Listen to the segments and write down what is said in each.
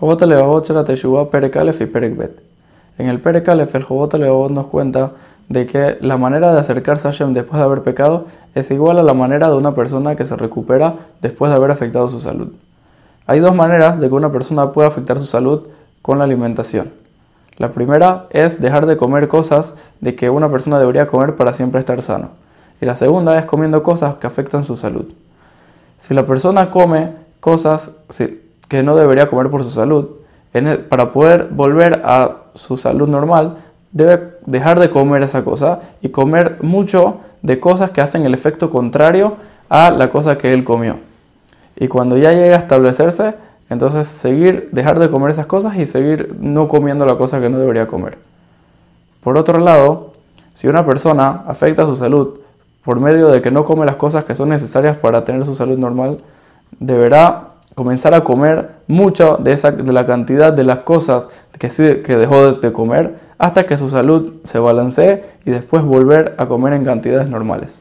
Jobot Levavot Shela Teshuvah Perek y Perek Bet. En el Perek el Jobot Levavot nos cuenta de que la manera de acercarse a Hashem después de haber pecado es igual a la manera de una persona que se recupera después de haber afectado su salud. Hay dos maneras de que una persona pueda afectar su salud con la alimentación. La primera es dejar de comer cosas de que una persona debería comer para siempre estar sano. Y la segunda es comiendo cosas que afectan su salud. Si la persona come cosas que no debería comer por su salud, para poder volver a su salud normal, debe dejar de comer esa cosa y comer mucho de cosas que hacen el efecto contrario a la cosa que él comió. Y cuando ya llegue a establecerse, entonces seguir, dejar de comer esas cosas y seguir no comiendo la cosa que no debería comer. Por otro lado, si una persona afecta su salud por medio de que no come las cosas que son necesarias para tener su salud normal, deberá comenzar a comer mucho de, esa, de la cantidad de las cosas que, que dejó de comer hasta que su salud se balancee y después volver a comer en cantidades normales.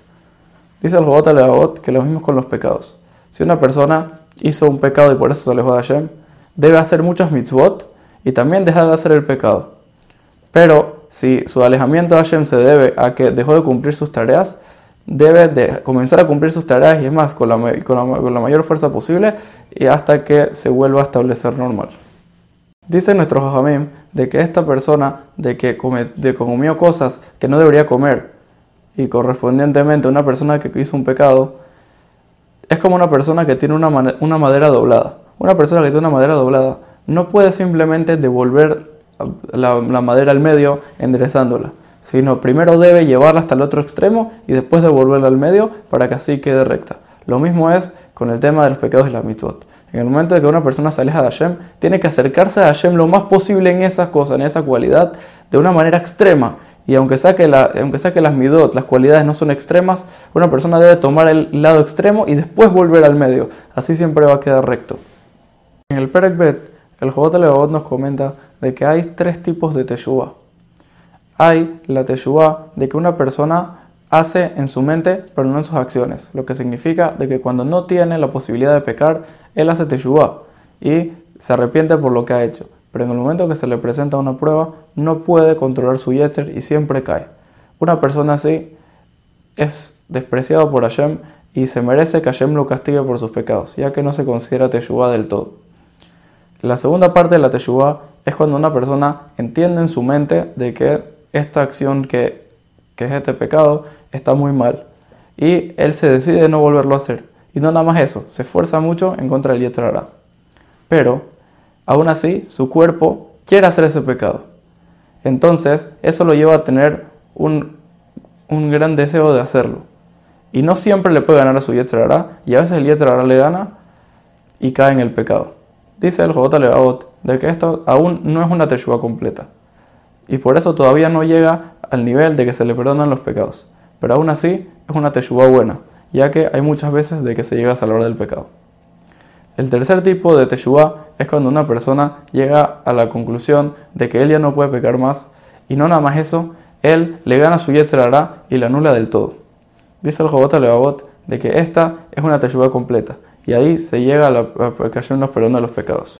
Dice el Jobot Alevabot que lo mismo con los pecados. Si una persona hizo un pecado y por eso se alejó de Hashem, debe hacer muchos mitzvot y también dejar de hacer el pecado. Pero si su alejamiento de Hashem se debe a que dejó de cumplir sus tareas, debe de comenzar a cumplir sus tareas y es más, con la, con la, mayor fuerza posible y hasta que se vuelva a establecer normal. Dice nuestro Jajamim de que esta persona de que de comió cosas que no debería comer y correspondientemente una persona que hizo un pecado es como una persona que tiene una, una madera doblada. Una persona que tiene una madera doblada no puede simplemente devolver la, la madera al medio enderezándola sino primero debe llevarla hasta el otro extremo y después devolverla al medio para que así quede recta. Lo mismo es con el tema de los pecados y la mitzvot. En el momento de que una persona se aleja de Hashem, tiene que acercarse a Hashem lo más posible en esas cosas, en esa cualidad, de una manera extrema. Y aunque saque, la, aunque saque las midot, las cualidades no son extremas, una persona debe tomar el lado extremo y después volver al medio. Así siempre va a quedar recto. En el Perek Bet, el Jobot Levavot nos comenta de que hay tres tipos de Teshuvah hay la teshuvah de que una persona hace en su mente, pero no en sus acciones, lo que significa de que cuando no tiene la posibilidad de pecar, él hace teshuvah y se arrepiente por lo que ha hecho. Pero en el momento que se le presenta una prueba, no puede controlar su yetzer y siempre cae. Una persona así es despreciado por Hashem y se merece que Hashem lo castigue por sus pecados, ya que no se considera teshuvah del todo. La segunda parte de la teshuvah es cuando una persona entiende en su mente de que esta acción que, es este pecado está muy mal. Y él se decide no volverlo a hacer. Y no nada más eso, se esfuerza mucho en contra del Yetrara. Pero, aún así, su cuerpo quiere hacer ese pecado. Entonces, eso lo lleva a tener un, gran deseo de hacerlo. Y no siempre le puede ganar a su Yetrara, y a veces el Yetrara le gana y cae en el pecado. Dice el Jobot Levavot de que esto aún no es una teshuva completa y por eso todavía no llega al nivel de que se le perdonan los pecados. Pero aún así es una teshuva buena, ya que hay muchas veces de que se llega a salvar del pecado. El tercer tipo de teshuva es cuando una persona llega a la conclusión de que él ya no puede pecar más y no nada más eso, él le gana su yetzerara y la anula del todo. Dice el Jobot Levavot de que esta es una teshuva completa y ahí se llega a la, a que nos perdona los pecados.